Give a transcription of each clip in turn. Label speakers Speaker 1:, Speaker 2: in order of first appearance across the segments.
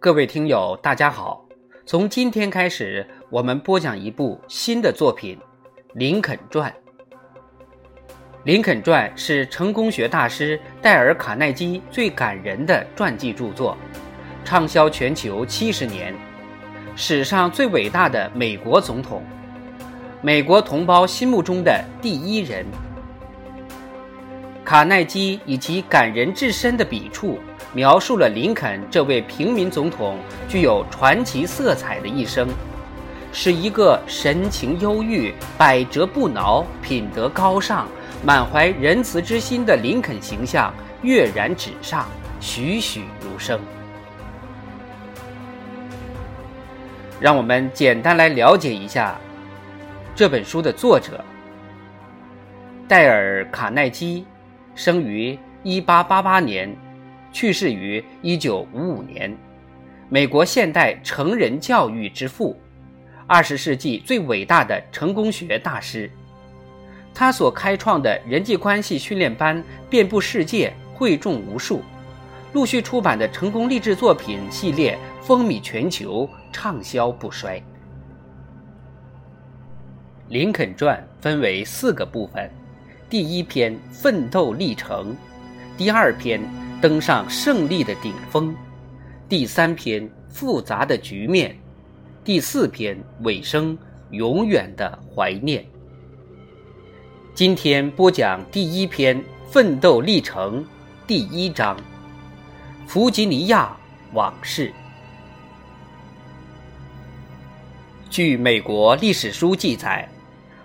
Speaker 1: 各位听友，大家好！从今天开始，我们播讲一部新的作品《林肯传》。《林肯传》是成功学大师戴尔·卡耐基最感人的传记著作，畅销全球七十年，史上最伟大的美国总统，美国同胞心目中的第一人。卡耐基以其感人至深的笔触。描述了林肯这位平民总统具有传奇色彩的一生，使一个神情忧郁、百折不挠、品德高尚、满怀仁慈之心的林肯形象跃然纸上，栩栩如生。让我们简单来了解一下这本书的作者戴尔·卡耐基，生于1888年。去世于一九五五年，美国现代成人教育之父，二十世纪最伟大的成功学大师。他所开创的人际关系训练班遍布世界，惠众无数。陆续出版的成功励志作品系列风靡全球，畅销不衰。《林肯传》分为四个部分：第一篇奋斗历程，第二篇。登上胜利的顶峰，第三篇复杂的局面，第四篇尾声永远的怀念。今天播讲第一篇奋斗历程第一章，弗吉尼亚往事。据美国历史书记载，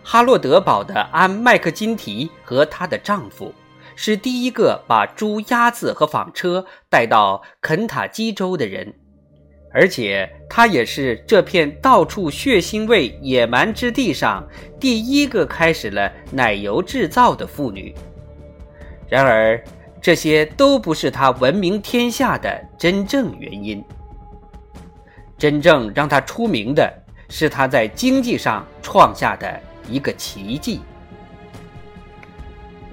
Speaker 1: 哈洛德堡的安麦克金提和她的丈夫。是第一个把猪、鸭子和纺车带到肯塔基州的人，而且她也是这片到处血腥味、野蛮之地上第一个开始了奶油制造的妇女。然而，这些都不是她闻名天下的真正原因。真正让她出名的是她在经济上创下的一个奇迹。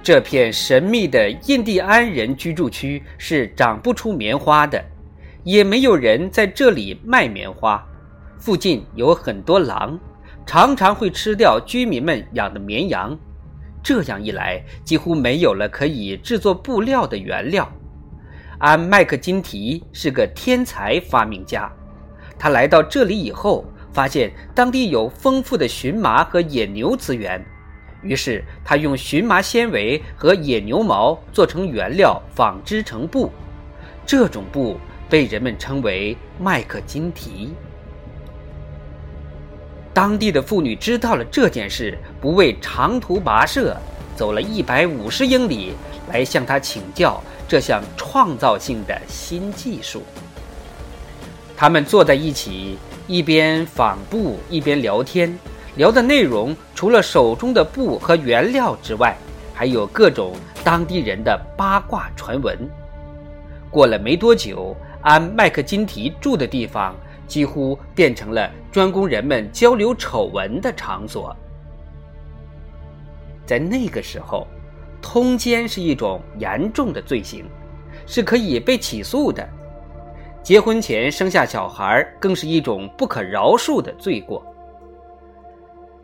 Speaker 1: 这片神秘的印第安人居住区是长不出棉花的，也没有人在这里卖棉花。附近有很多狼，常常会吃掉居民们养的绵羊。这样一来，几乎没有了可以制作布料的原料。安麦克金提是个天才发明家，他来到这里以后，发现当地有丰富的荨麻和野牛资源。于是，他用荨麻纤维和野牛毛做成原料，纺织成布。这种布被人们称为麦克金提。当地的妇女知道了这件事，不畏长途跋涉，走了一百五十英里来向他请教这项创造性的新技术。他们坐在一起，一边纺布，一边聊天。聊的内容除了手中的布和原料之外，还有各种当地人的八卦传闻。过了没多久，安麦克金提住的地方几乎变成了专供人们交流丑闻的场所。在那个时候，通奸是一种严重的罪行，是可以被起诉的；结婚前生下小孩更是一种不可饶恕的罪过。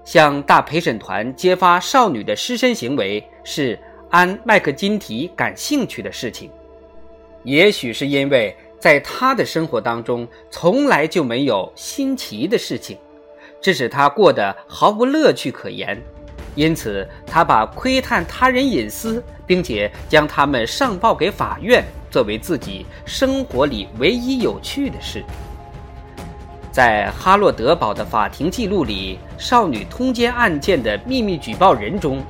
Speaker 1: 向大陪审团揭发少女的失身行为是安麦克金提感兴趣的事情，也许是因为在他的生活当中从来就没有新奇的事情，这使他过得毫无乐趣可言，因此他把窥探他人隐私，并且将他们上报给法院，作为自己生活里唯一有趣的事。在哈洛德堡的法庭记录里，少女通奸案件的秘密举报人中，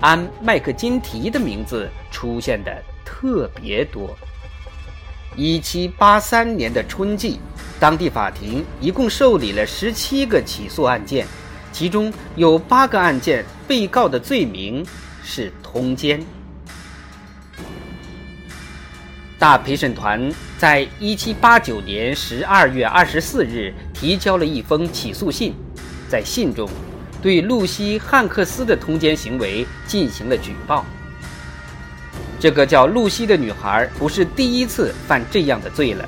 Speaker 1: 安麦克金提的名字出现的特别多。1783年的春季，当地法庭一共受理了17个起诉案件，其中有八个案件被告的罪名是通奸。大陪审团在一七八九年十二月二十四日提交了一封起诉信，在信中，对露西·汉克斯的通奸行为进行了举报。这个叫露西的女孩不是第一次犯这样的罪了。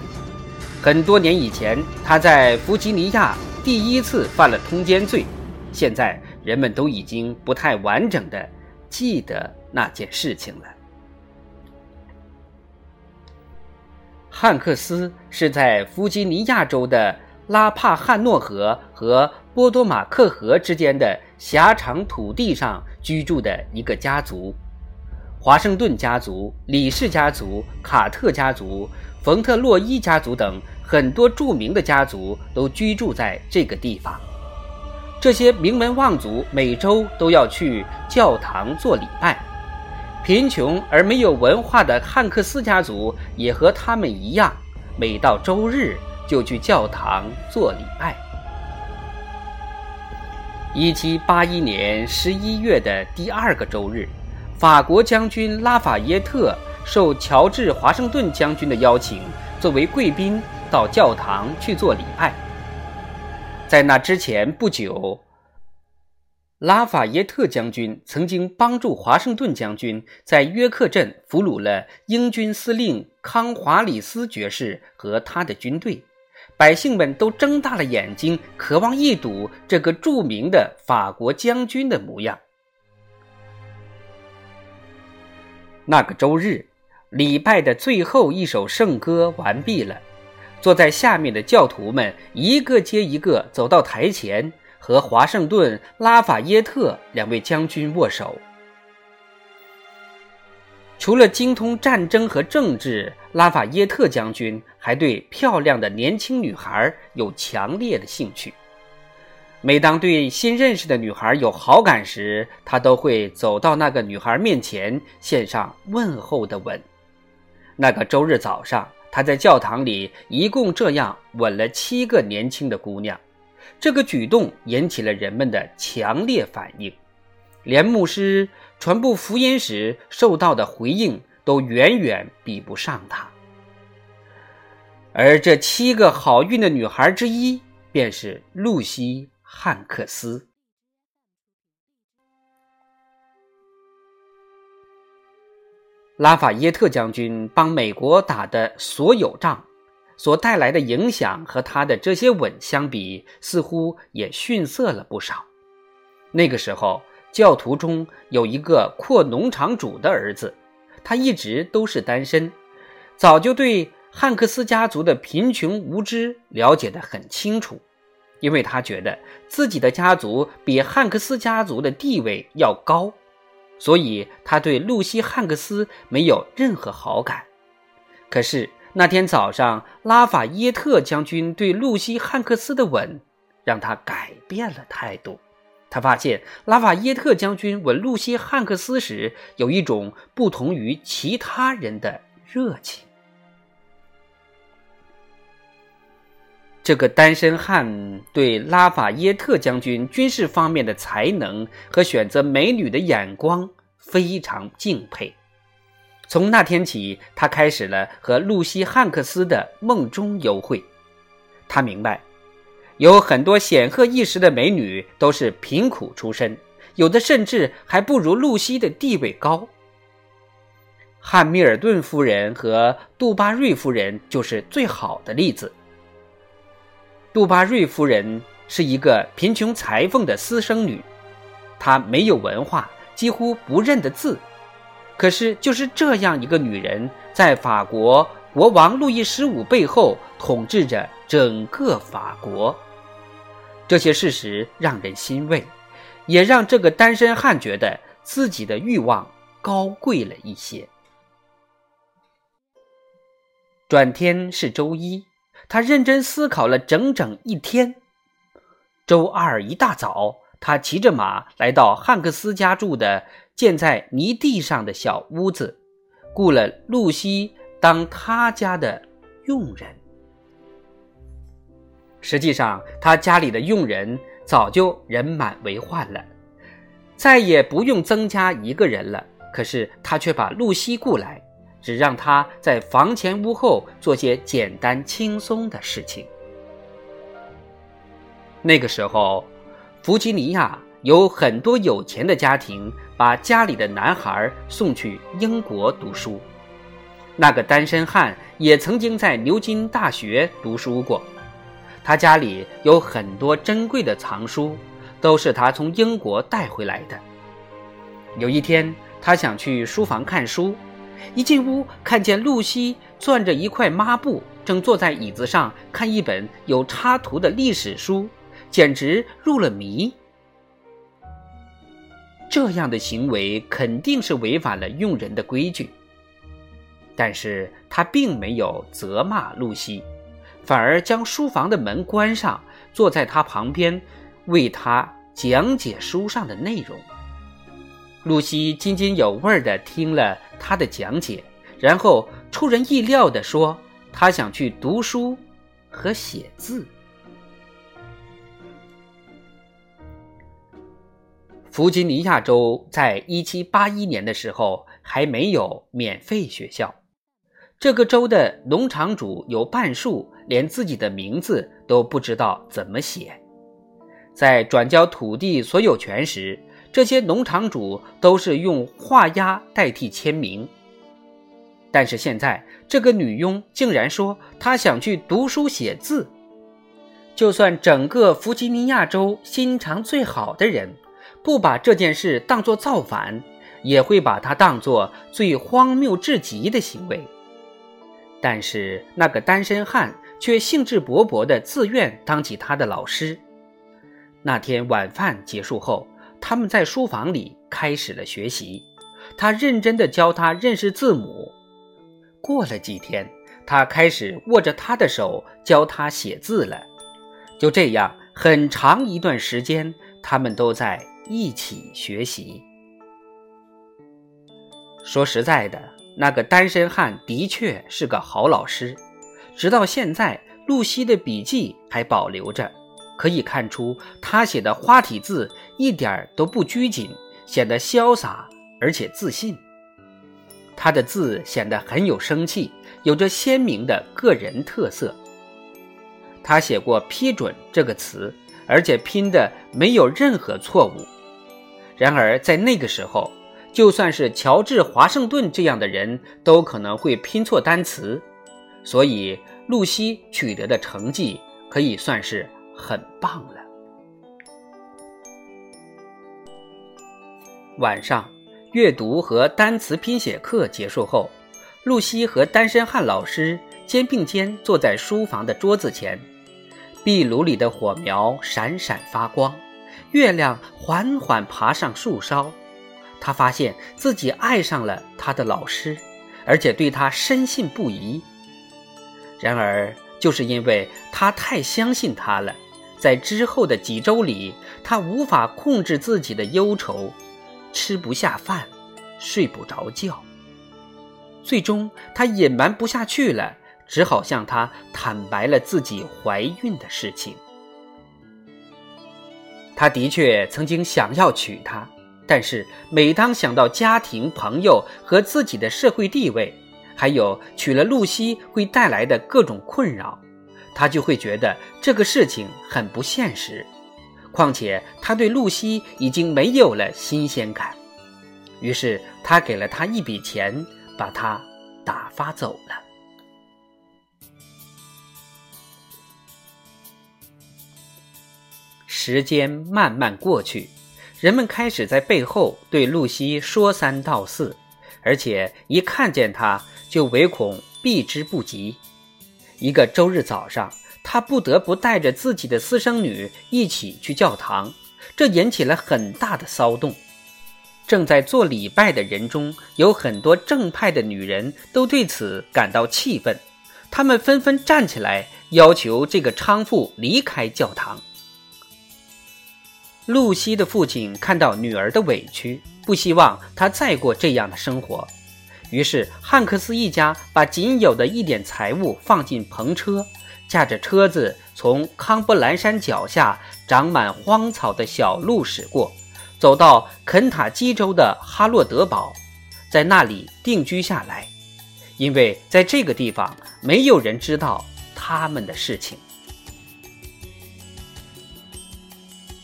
Speaker 1: 很多年以前，她在弗吉尼亚第一次犯了通奸罪。现在人们都已经不太完整的记得那件事情了。汉克斯是在弗吉尼亚州的拉帕汉诺河和波多马克河之间的狭长土地上居住的一个家族。华盛顿家族、李氏家族、卡特家族、冯特洛伊家族等很多著名的家族都居住在这个地方。这些名门望族每周都要去教堂做礼拜。贫穷而没有文化的汉克斯家族也和他们一样，每到周日就去教堂做礼拜。一七八一年十一月的第二个周日。法国将军拉法耶特受乔治·华盛顿将军的邀请，作为贵宾到教堂去做礼拜。在那之前不久，拉法耶特将军曾经帮助华盛顿将军在约克镇俘虏了英军司令康华里斯爵士和他的军队，百姓们都睁大了眼睛，渴望一睹这个著名的法国将军的模样。那个周日，礼拜的最后一首圣歌完毕了。坐在下面的教徒们一个接一个走到台前，和华盛顿、拉法耶特两位将军握手。除了精通战争和政治，拉法耶特将军还对漂亮的年轻女孩有强烈的兴趣。每当对新认识的女孩有好感时，他都会走到那个女孩面前，献上问候的吻。那个周日早上，他在教堂里一共这样吻了七个年轻的姑娘。这个举动引起了人们的强烈反应，连牧师传布福音时受到的回应都远远比不上他。而这七个好运的女孩之一，便是露西。汉克斯，拉法耶特将军帮美国打的所有仗，所带来的影响和他的这些吻相比，似乎也逊色了不少。那个时候，教徒中有一个阔农场主的儿子，他一直都是单身，早就对汉克斯家族的贫穷无知了解得很清楚。因为他觉得自己的家族比汉克斯家族的地位要高，所以他对露西·汉克斯没有任何好感。可是那天早上，拉法耶特将军对露西·汉克斯的吻，让他改变了态度。他发现拉法耶特将军吻露西·汉克斯时，有一种不同于其他人的热情。这个单身汉对拉法耶特将军军事方面的才能和选择美女的眼光非常敬佩。从那天起，他开始了和露西·汉克斯的梦中幽会。他明白，有很多显赫一时的美女都是贫苦出身，有的甚至还不如露西的地位高。汉密尔顿夫人和杜巴瑞夫人就是最好的例子。杜巴瑞夫人是一个贫穷裁缝的私生女，她没有文化，几乎不认得字。可是，就是这样一个女人，在法国国王路易十五背后统治着整个法国。这些事实让人欣慰，也让这个单身汉觉得自己的欲望高贵了一些。转天是周一。他认真思考了整整一天。周二一大早，他骑着马来到汉克斯家住的建在泥地上的小屋子，雇了露西当他家的佣人。实际上，他家里的佣人早就人满为患了，再也不用增加一个人了。可是他却把露西雇来。只让他在房前屋后做些简单轻松的事情。那个时候，弗吉尼亚有很多有钱的家庭把家里的男孩送去英国读书。那个单身汉也曾经在牛津大学读书过，他家里有很多珍贵的藏书，都是他从英国带回来的。有一天，他想去书房看书，一进屋看见露西攥着一块抹布，正坐在椅子上看一本有插图的历史书，简直入了迷。这样的行为肯定是违反了用人的规矩，但是他并没有责骂露西，反而将书房的门关上，坐在他旁边，为他讲解书上的内容。露西津津有味地听了他的讲解，然后出人意料地说：“他想去读书和写字。”弗吉尼亚州在一七八一年的时候还没有免费学校。这个州的农场主有半数连自己的名字都不知道怎么写。在转交土地所有权时，这些农场主都是用画押代替签名。但是现在，这个女佣竟然说她想去读书写字。就算整个弗吉尼亚州心肠最好的人。不把这件事当作造反，也会把它当作最荒谬至极的行为。但是那个单身汉却兴致勃勃地自愿当起他的老师。那天晚饭结束后，他们在书房里开始了学习。他认真地教他认识字母。过了几天，他开始握着他的手教他写字了。就这样，很长一段时间，他们都在。一起学习。说实在的，那个单身汉的确是个好老师。直到现在，露西的笔记还保留着，可以看出他写的花体字一点都不拘谨，显得潇洒而且自信。他的字显得很有生气，有着鲜明的个人特色。他写过“批准”这个词。而且拼的没有任何错误。然而在那个时候，就算是乔治·华盛顿这样的人都可能会拼错单词，所以露西取得的成绩可以算是很棒了。晚上，阅读和单词拼写课结束后，露西和单身汉老师肩并肩坐在书房的桌子前。壁炉里的火苗闪闪发光，月亮缓缓爬上树梢。他发现自己爱上了他的老师，而且对他深信不疑。然而，就是因为他太相信他了，在之后的几周里，他无法控制自己的忧愁，吃不下饭，睡不着觉。最终，他隐瞒不下去了。只好向他坦白了自己怀孕的事情。他的确曾经想要娶她，但是每当想到家庭、朋友和自己的社会地位，还有娶了露西会带来的各种困扰，他就会觉得这个事情很不现实。况且他对露西已经没有了新鲜感，于是他给了她一笔钱，把她打发走了。时间慢慢过去，人们开始在背后对露西说三道四，而且一看见她就唯恐避之不及。一个周日早上，他不得不带着自己的私生女一起去教堂，这引起了很大的骚动。正在做礼拜的人中有很多正派的女人，都对此感到气愤，她们纷纷站起来要求这个娼妇离开教堂。露西的父亲看到女儿的委屈，不希望她再过这样的生活，于是汉克斯一家把仅有的一点财物放进篷车，驾着车子从康波兰山脚下长满荒草的小路驶过，走到肯塔基州的哈洛德堡，在那里定居下来，因为在这个地方没有人知道他们的事情。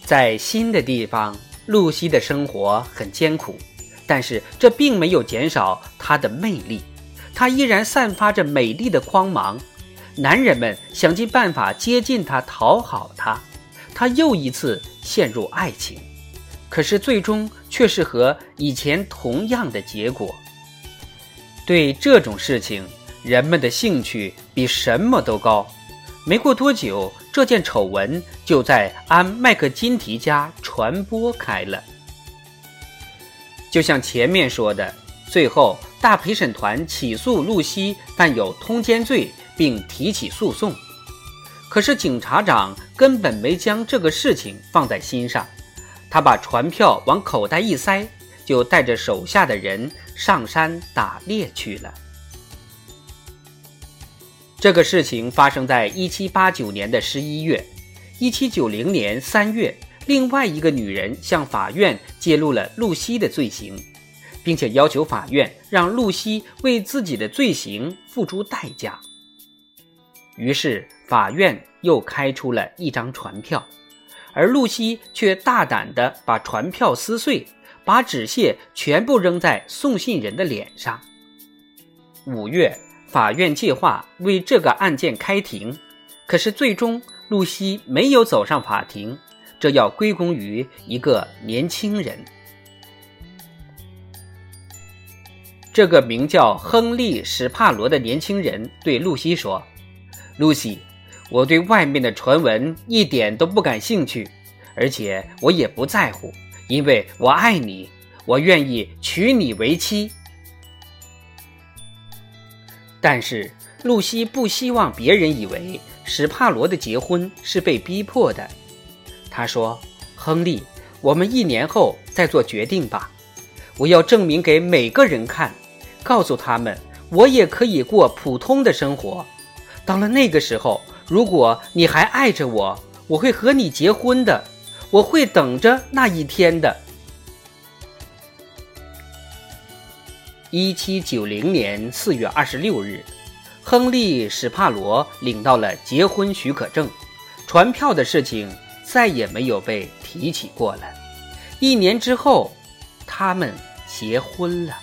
Speaker 1: 在新的地方，露西的生活很艰苦，但是这并没有减少她的魅力，她依然散发着美丽的光芒。男人们想尽办法接近她，讨好她，她又一次陷入爱情，可是最终却是和以前同样的结果。对这种事情，人们的兴趣比什么都高。没过多久，这件丑闻就在安麦克金提家传播开了。就像前面说的，最后大陪审团起诉露西犯有通奸罪，并提起诉讼。可是警察长根本没将这个事情放在心上，他把传票往口袋一塞，就带着手下的人上山打猎去了。这个事情发生在一七八九年的十一月，一七九零年三月，另外一个女人向法院揭露了露西的罪行，并且要求法院让露西为自己的罪行付出代价。于是法院又开出了一张传票，而露西却大胆地把传票撕碎，把纸屑全部扔在送信人的脸上。五月。法院计划为这个案件开庭，可是最终露西没有走上法庭，这要归功于一个年轻人。这个名叫亨利·史帕罗的年轻人对露西说：“露西，我对外面的传闻一点都不感兴趣，而且我也不在乎，因为我爱你，我愿意娶你为妻。”但是露西不希望别人以为史帕罗的结婚是被逼迫的。她说：“亨利，我们一年后再做决定吧。我要证明给每个人看，告诉他们我也可以过普通的生活。到了那个时候，如果你还爱着我，我会和你结婚的。我会等着那一天的。”一七九零年四月二十六日，亨利·史帕罗领到了结婚许可证，传票的事情再也没有被提起过了。一年之后，他们结婚了。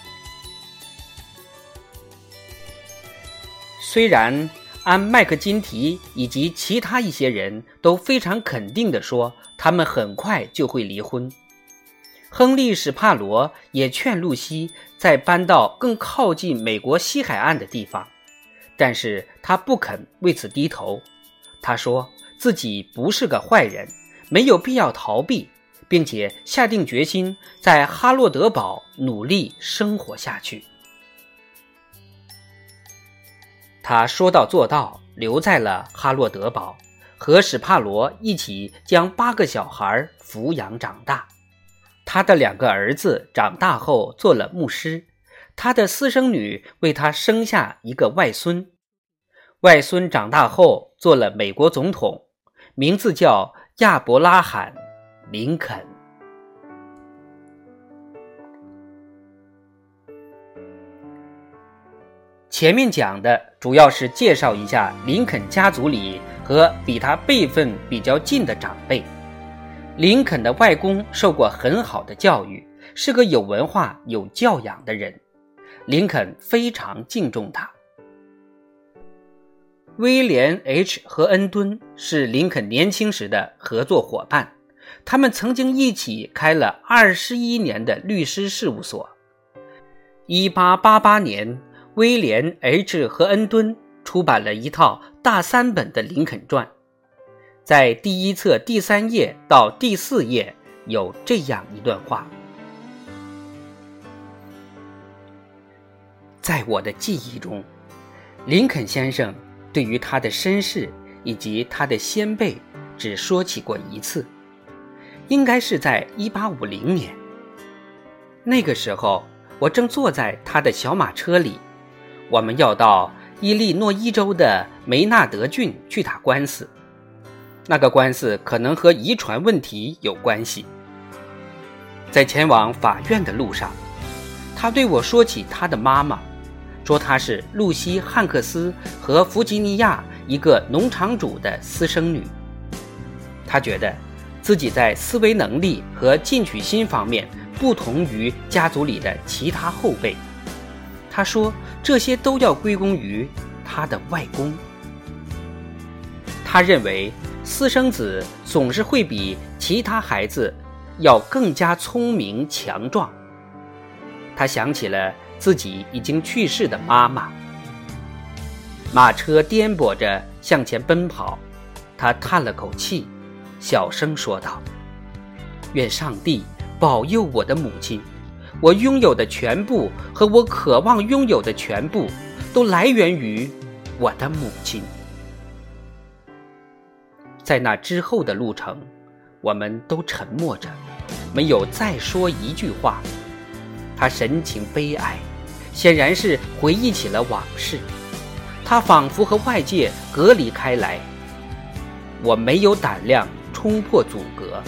Speaker 1: 虽然安·麦克金提以及其他一些人都非常肯定地说，他们很快就会离婚。亨利·史帕罗也劝露西再搬到更靠近美国西海岸的地方，但是他不肯为此低头。他说自己不是个坏人，没有必要逃避，并且下定决心在哈洛德堡努力生活下去。他说到做到，留在了哈洛德堡，和史帕罗一起将八个小孩抚养长大。他的两个儿子长大后做了牧师，他的私生女为他生下一个外孙，外孙长大后做了美国总统，名字叫亚伯拉罕·林肯。前面讲的主要是介绍一下林肯家族里和比他辈分比较近的长辈。林肯的外公受过很好的教育，是个有文化、有教养的人。林肯非常敬重他。威廉 ·H 和恩敦是林肯年轻时的合作伙伴，他们曾经一起开了二十一年的律师事务所。一八八八年，威廉 ·H 和恩敦出版了一套大三本的《林肯传》。在第一册第三页到第四页有这样一段话：在我的记忆中，林肯先生对于他的身世以及他的先辈只说起过一次，应该是在一八五零年。那个时候，我正坐在他的小马车里，我们要到伊利诺伊州的梅纳德郡去打官司。那个官司可能和遗传问题有关系。在前往法院的路上，他对我说起他的妈妈，说她是露西·汉克斯和弗吉尼亚一个农场主的私生女。他觉得自己在思维能力和进取心方面不同于家族里的其他后辈。他说，这些都要归功于他的外公。他认为私生子总是会比其他孩子要更加聪明强壮。他想起了自己已经去世的妈妈。马车颠簸着向前奔跑，他叹了口气。小声说道：“愿上帝保佑我的母亲，我拥有的全部和我渴望拥有的全部，都来源于我的母亲。”在那之后的路程，我们都沉默着，没有再说一句话。他神情悲哀，显然是回忆起了往事。他仿佛和外界隔离开来。我没有胆量。冲破阻隔，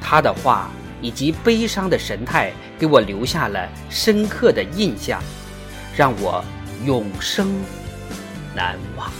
Speaker 1: 他的话以及悲伤的神态给我留下了深刻的印象，让我永生难忘。